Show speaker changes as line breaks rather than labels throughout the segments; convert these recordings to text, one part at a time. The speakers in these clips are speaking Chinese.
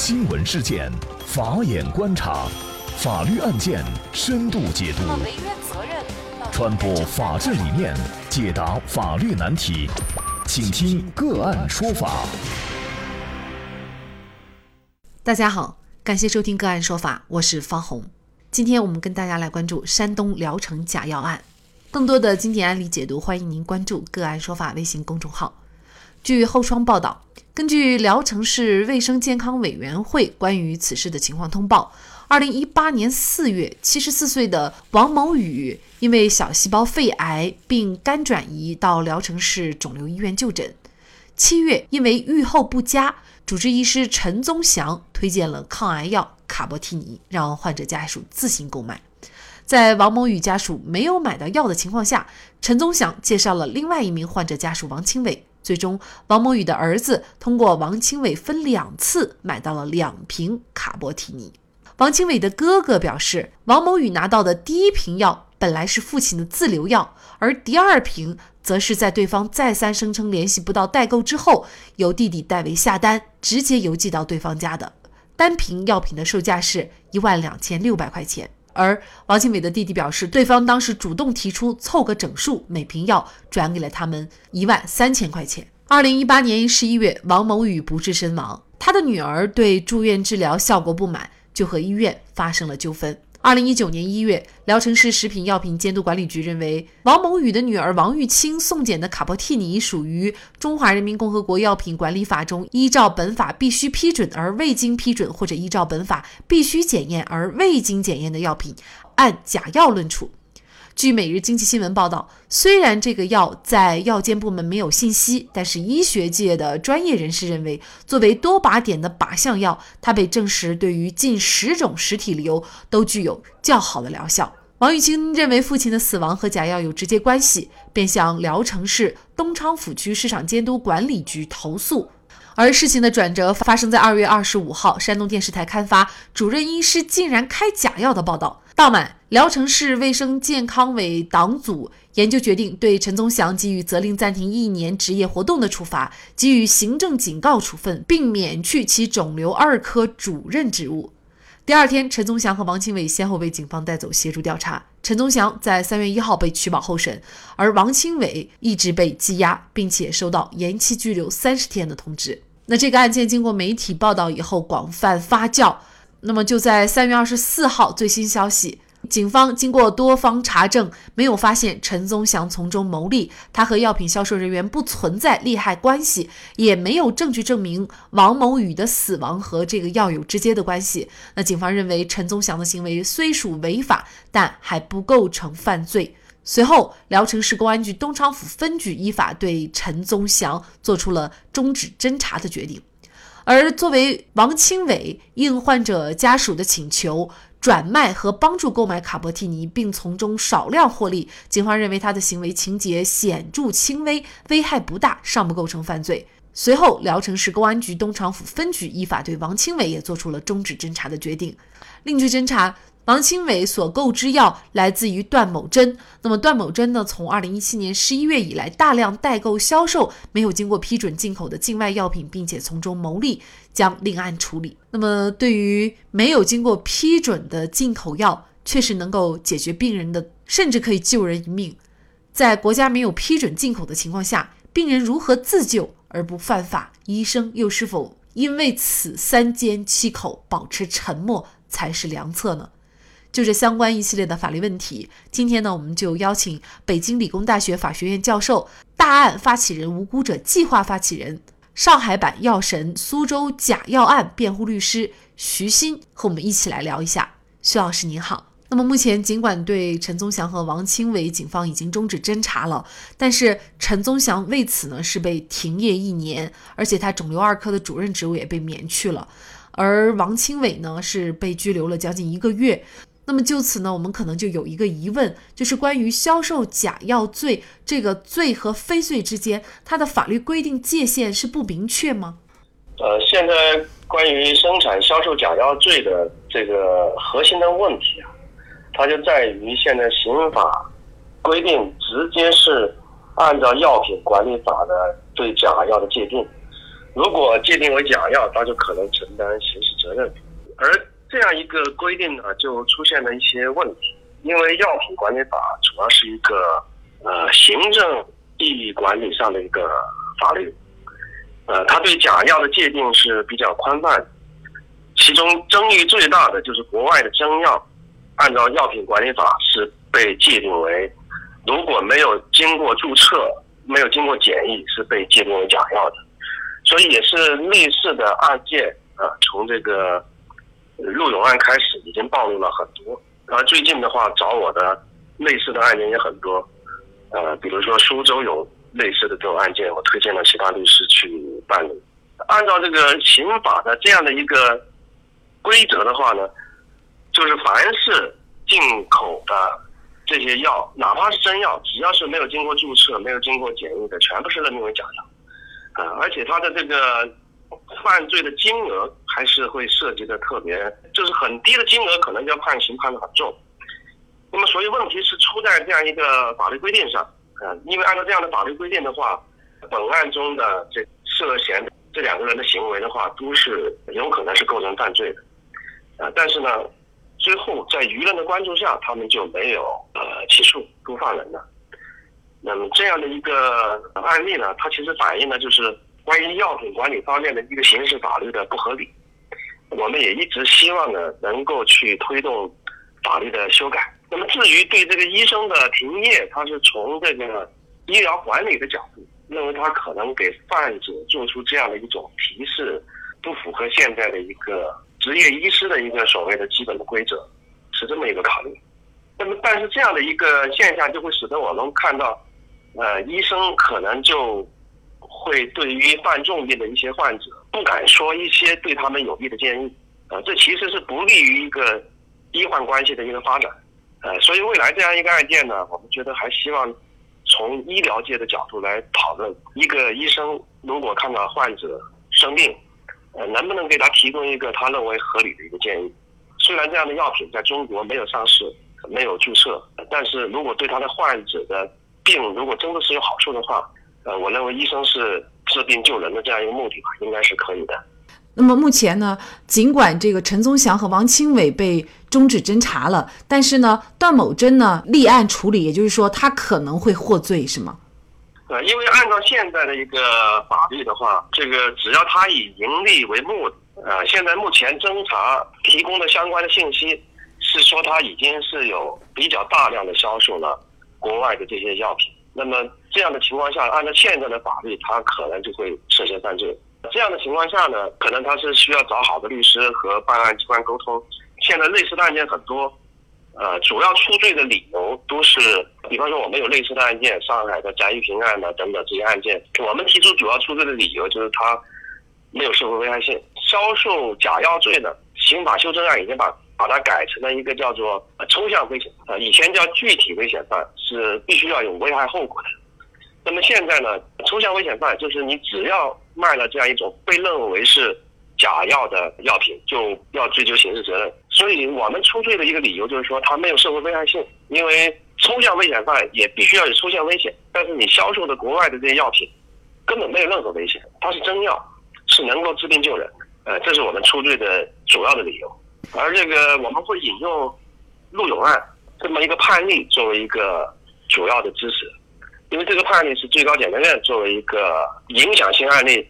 新闻事件，法眼观察，法律案件深度解读，传播法治理念，解答法律难题，请听个案说法。
大家好，感谢收听个案说法，我是方红。今天我们跟大家来关注山东聊城假药案。更多的经典案例解读，欢迎您关注个案说法微信公众号。据后窗报道。根据聊城市卫生健康委员会关于此事的情况通报，二零一八年四月，七十四岁的王某宇因为小细胞肺癌并肝转移到聊城市肿瘤医院就诊。七月，因为预后不佳，主治医师陈宗祥推荐了抗癌药卡波替尼，让患者家属自行购买。在王某宇家属没有买到药的情况下，陈宗祥介绍了另外一名患者家属王清伟。最终，王某宇的儿子通过王清伟分两次买到了两瓶卡波替尼。王清伟的哥哥表示，王某宇拿到的第一瓶药本来是父亲的自留药，而第二瓶则是在对方再三声称联系不到代购之后，由弟弟代为下单，直接邮寄到对方家的。单瓶药品的售价是一万两千六百块钱。而王清伟的弟弟表示，对方当时主动提出凑个整数，每瓶药转给了他们一万三千块钱。二零一八年十一月，王某宇不治身亡，他的女儿对住院治疗效果不满，就和医院发生了纠纷。二零一九年一月，聊城市食品药品监督管理局认为，王某宇的女儿王玉清送检的卡波替尼属于《中华人民共和国药品管理法》中依照本法必须批准而未经批准，或者依照本法必须检验而未经检验的药品，按假药论处。据《每日经济新闻》报道，虽然这个药在药监部门没有信息，但是医学界的专业人士认为，作为多靶点的靶向药，它被证实对于近十种实体瘤都具有较好的疗效。王玉清认为父亲的死亡和假药有直接关系，便向聊城市东昌府区市场监督管理局投诉。而事情的转折发生在二月二十五号，山东电视台刊发主任医师竟然开假药的报道。当晚，聊城市卫生健康委党组研究决定对陈宗祥给予责令暂停一年执业活动的处罚，给予行政警告处分，并免去其肿瘤二科主任职务。第二天，陈宗祥和王清伟先后被警方带走协助调查。陈宗祥在三月一号被取保候审，而王清伟一直被羁押，并且收到延期拘留三十天的通知。那这个案件经过媒体报道以后广泛发酵，那么就在三月二十四号，最新消息，警方经过多方查证，没有发现陈宗祥从中牟利，他和药品销售人员不存在利害关系，也没有证据证明王某宇的死亡和这个药有直接的关系。那警方认为陈宗祥的行为虽属违法，但还不构成犯罪。随后，聊城市公安局东昌府分局依法对陈宗祥作出了终止侦查的决定。而作为王清伟应患者家属的请求转卖和帮助购买卡博替尼，并从中少量获利，警方认为他的行为情节显著轻微，危害不大，尚不构成犯罪。随后，聊城市公安局东昌府分局依法对王清伟也做出了终止侦查的决定。另据侦查。王清伟所购之药来自于段某珍。那么段某珍呢？从二零一七年十一月以来，大量代购销售没有经过批准进口的境外药品，并且从中牟利，将另案处理。那么对于没有经过批准的进口药，确实能够解决病人的，甚至可以救人一命。在国家没有批准进口的情况下，病人如何自救而不犯法？医生又是否因为此三缄其口，保持沉默才是良策呢？就这相关一系列的法律问题，今天呢，我们就邀请北京理工大学法学院教授、大案发起人、无辜者计划发起人、上海版药神苏州假药案辩护律师徐鑫和我们一起来聊一下。徐老师您好。那么目前，尽管对陈宗祥和王清伟，警方已经终止侦查了，但是陈宗祥为此呢是被停业一年，而且他肿瘤二科的主任职务也被免去了，而王清伟呢是被拘留了将近一个月。那么就此呢，我们可能就有一个疑问，就是关于销售假药罪这个罪和非罪之间，它的法律规定界限是不明确吗？
呃，现在关于生产销售假药罪的这个核心的问题啊，它就在于现在刑法规定直接是按照药品管理法的对假药的界定。如果界定为假药，他就可能承担刑事责任。而这样一个规定呢，就出现了一些问题，因为药品管理法主要是一个呃行政意义管理上的一个法律，呃，它对假药的界定是比较宽泛的，其中争议最大的就是国外的真药，按照药品管理法是被界定为如果没有经过注册、没有经过检疫，是被界定为假药的，所以也是类似的案件啊，从这个。陆勇案开始已经暴露了很多，然后最近的话找我的类似的案件也很多，呃，比如说苏州有类似的这种案件，我推荐了其他律师去办理。按照这个刑法的这样的一个规则的话呢，就是凡是进口的这些药，哪怕是真药，只要是没有经过注册、没有经过检疫的，全部是认定为假药，啊，而且它的这个。犯罪的金额还是会涉及的特别，就是很低的金额，可能就要判刑判的很重。那么，所以问题是出在这样一个法律规定上，啊，因为按照这样的法律规定的话，本案中的这涉嫌这两个人的行为的话，都是有可能是构成犯罪的，啊，但是呢，最后在舆论的关注下，他们就没有呃起诉都放人了。那么这样的一个案例呢，它其实反映的就是。关于药品管理方面的一个刑事法律的不合理，我们也一直希望呢能够去推动法律的修改。那么至于对这个医生的停业，他是从这个医疗管理的角度，认为他可能给患者做出这样的一种提示，不符合现在的一个职业医师的一个所谓的基本的规则，是这么一个考虑。那么但是这样的一个现象就会使得我们看到，呃，医生可能就。会对于患重病的一些患者不敢说一些对他们有益的建议，呃，这其实是不利于一个医患关系的一个发展，呃，所以未来这样一个案件呢，我们觉得还希望从医疗界的角度来讨论，一个医生如果看到患者生病，呃，能不能给他提供一个他认为合理的一个建议？虽然这样的药品在中国没有上市，没有注册，但是如果对他的患者的病如果真的是有好处的话。呃，我认为医生是治病救人的这样一个目的吧，应该是可以的。
那么目前呢，尽管这个陈宗祥和王清伟被终止侦查了，但是呢，段某珍呢立案处理，也就是说他可能会获罪，是吗？
呃，因为按照现在的一个法律的话，这个只要他以盈利为目的，呃，现在目前侦查提供的相关的信息是说他已经是有比较大量的销售了国外的这些药品，那么。这样的情况下，按照现在的法律，他可能就会涉嫌犯罪。这样的情况下呢，可能他是需要找好的律师和办案机关沟通。现在类似的案件很多，呃，主要出罪的理由都是，比方说我们有类似的案件，上海的贾玉平案呢等等这些案件，我们提出主要出罪的理由就是他没有社会危害性。销售假药罪呢，刑法修正案已经把把它改成了一个叫做抽象危险，呃，以前叫具体危险犯，是必须要有危害后果的。那么现在呢，抽象危险犯就是你只要卖了这样一种被认为是假药的药品，就要追究刑事责任。所以我们出罪的一个理由就是说，它没有社会危害性。因为抽象危险犯也必须要有抽象危险，但是你销售的国外的这些药品根本没有任何危险，它是真药，是能够治病救人。呃，这是我们出罪的主要的理由。而这个我们会引用陆勇案这么一个判例作为一个主要的支持。因为这个判例是最高检察院作为一个影响性案例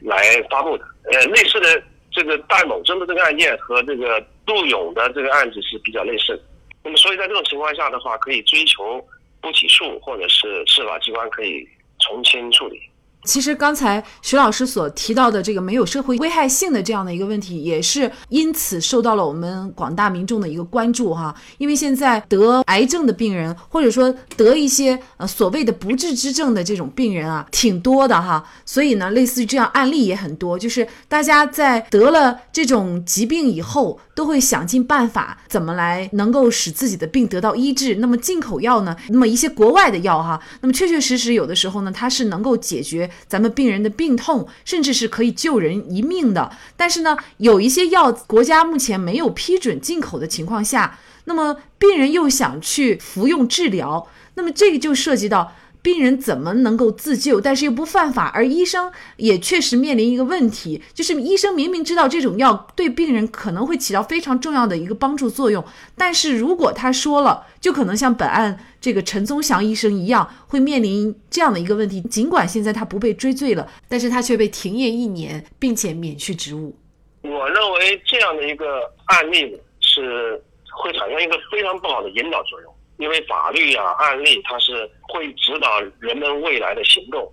来发布的，呃，类似的这个戴某珍的这个案件和这个陆勇的这个案子是比较类似的，那么所以在这种情况下的话，可以追求不起诉，或者是司法机关可以从轻处理。
其实刚才徐老师所提到的这个没有社会危害性的这样的一个问题，也是因此受到了我们广大民众的一个关注哈。因为现在得癌症的病人，或者说得一些呃所谓的不治之症的这种病人啊，挺多的哈。所以呢，类似于这样案例也很多，就是大家在得了这种疾病以后，都会想尽办法怎么来能够使自己的病得到医治。那么进口药呢，那么一些国外的药哈，那么确确实实有的时候呢，它是能够解决。咱们病人的病痛，甚至是可以救人一命的。但是呢，有一些药国家目前没有批准进口的情况下，那么病人又想去服用治疗，那么这个就涉及到。
病人怎么能够自救，但是又不犯法？而医生也确实面临一个问题，就是医生明明知道这种药对病人可能会起到非常重要的一个帮助作用，但是如果他说了，就可能像本案这个陈宗祥医生一样，会面临这样的一个问题。尽管现在他不被追罪了，但是他却被停业一年，并且免去职务。
我认为这样的一个案例是会产生一个非常不好的引导作用。因为法律啊，案例它是会指导人们未来的行动。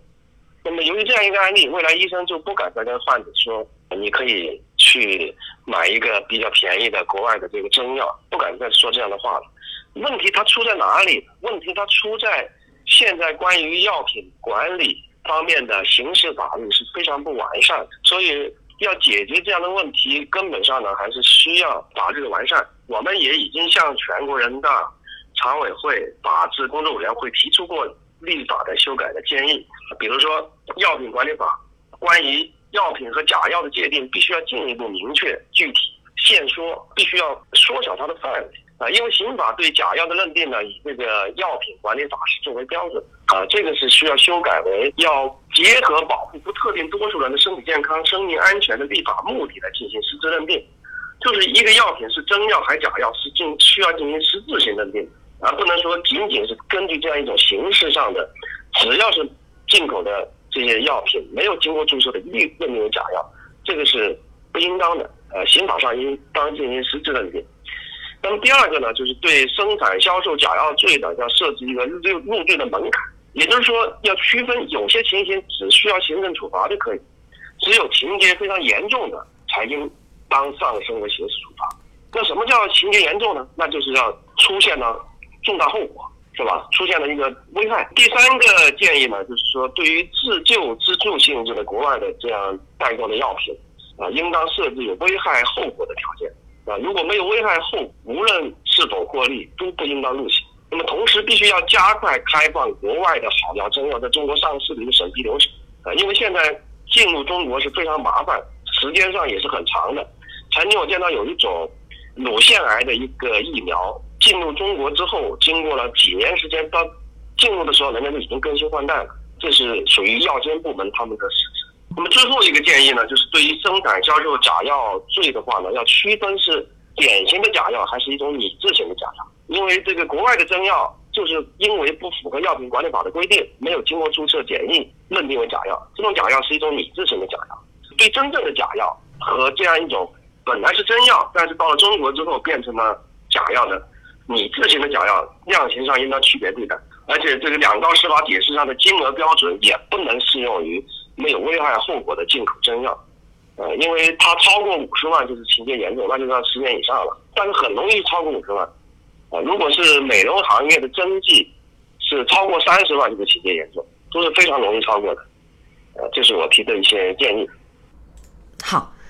那么由于这样一个案例，未来医生就不敢再跟患者说，你可以去买一个比较便宜的国外的这个中药，不敢再说这样的话了。问题它出在哪里？问题它出在现在关于药品管理方面的刑事法律是非常不完善，所以要解决这样的问题，根本上呢还是需要法律的完善。我们也已经向全国人大。常委会法制工作委员会提出过立法的修改的建议，比如说《药品管理法》关于药品和假药的界定，必须要进一步明确具体限缩，必须要缩小它的范围啊。因为刑法对假药的认定呢，以这个《药品管理法》是作为标准啊，这个是需要修改为要结合保护不特定多数人的身体健康、生命安全的立法目的来进行实质认定，就是一个药品是真药还是假药，是进需要进行实质性认定。而不能说仅仅是根据这样一种形式上的，只要是进口的这些药品没有经过注册的，一律认定为假药，这个是不应当的。呃，刑法上应当进行实质认定。那么第二个呢，就是对生产销售假药罪的要设置一个入罪入罪的门槛，也就是说要区分有些情形只需要行政处罚就可以，只有情节非常严重的才应当上升为刑事处罚。那什么叫情节严重呢？那就是要出现了。重大后果是吧？出现了一个危害。第三个建议呢，就是说，对于自救自助性质的国外的这样代购的药品，啊，应当设置有危害后果的条件。啊，如果没有危害后，无论是否获利，都不应当入刑。那么，同时必须要加快开放国外的好药中药在中国上市的一个审批流程。啊，因为现在进入中国是非常麻烦，时间上也是很长的。曾经我见到有一种乳腺癌的一个疫苗。进入中国之后，经过了几年时间，到进入的时候，人家就已经更新换代了。这是属于药监部门他们的实质。那么最后一个建议呢，就是对于生产销售假药罪的话呢，要区分是典型的假药还是一种拟制型的假药。因为这个国外的真药，就是因为不符合药品管理法的规定，没有经过注册检疫，认定为假药。这种假药是一种拟制型的假药。对真正的假药和这样一种本来是真药，但是到了中国之后变成了假药的。你自行的假药量刑上应当区别对待，而且这个两道司法解释上的金额标准也不能适用于没有危害后果的进口真药，呃，因为它超过五十万就是情节严重，那就要十年以上了。但是很容易超过五十万，啊，如果是美容行业的针剂是超过三十万就是情节严重，都是非常容易超过的，呃，这是我提的一些建议。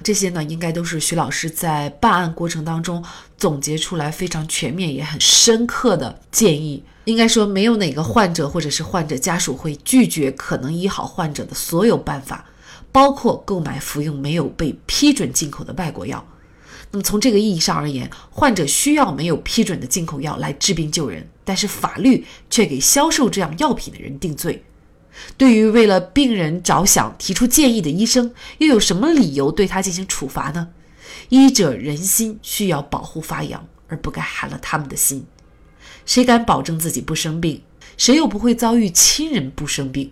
这些呢，应该都是徐老师在办案过程当中总结出来非常全面也很深刻的建议。应该说，没有哪个患者或者是患者家属会拒绝可能医好患者的所有办法，包括购买服用没有被批准进口的外国药。那么从这个意义上而言，患者需要没有批准的进口药来治病救人，但是法律却给销售这样药品的人定罪。对于为了病人着想提出建议的医生，又有什么理由对他进行处罚呢？医者仁心，需要保护发扬，而不该寒了他们的心。谁敢保证自己不生病？谁又不会遭遇亲人不生病？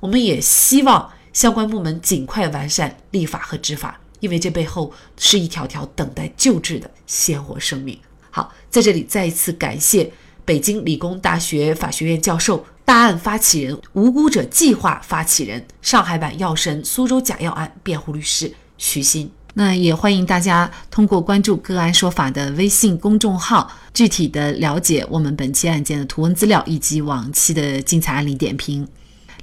我们也希望相关部门尽快完善立法和执法，因为这背后是一条条等待救治的鲜活生命。好，在这里再一次感谢北京理工大学法学院教授。大案发起人、无辜者计划发起人、上海版药神苏州假药案辩护律师徐鑫。那也欢迎大家通过关注“个案说法”的微信公众号，具体的了解我们本期案件的图文资料以及往期的精彩案例点评。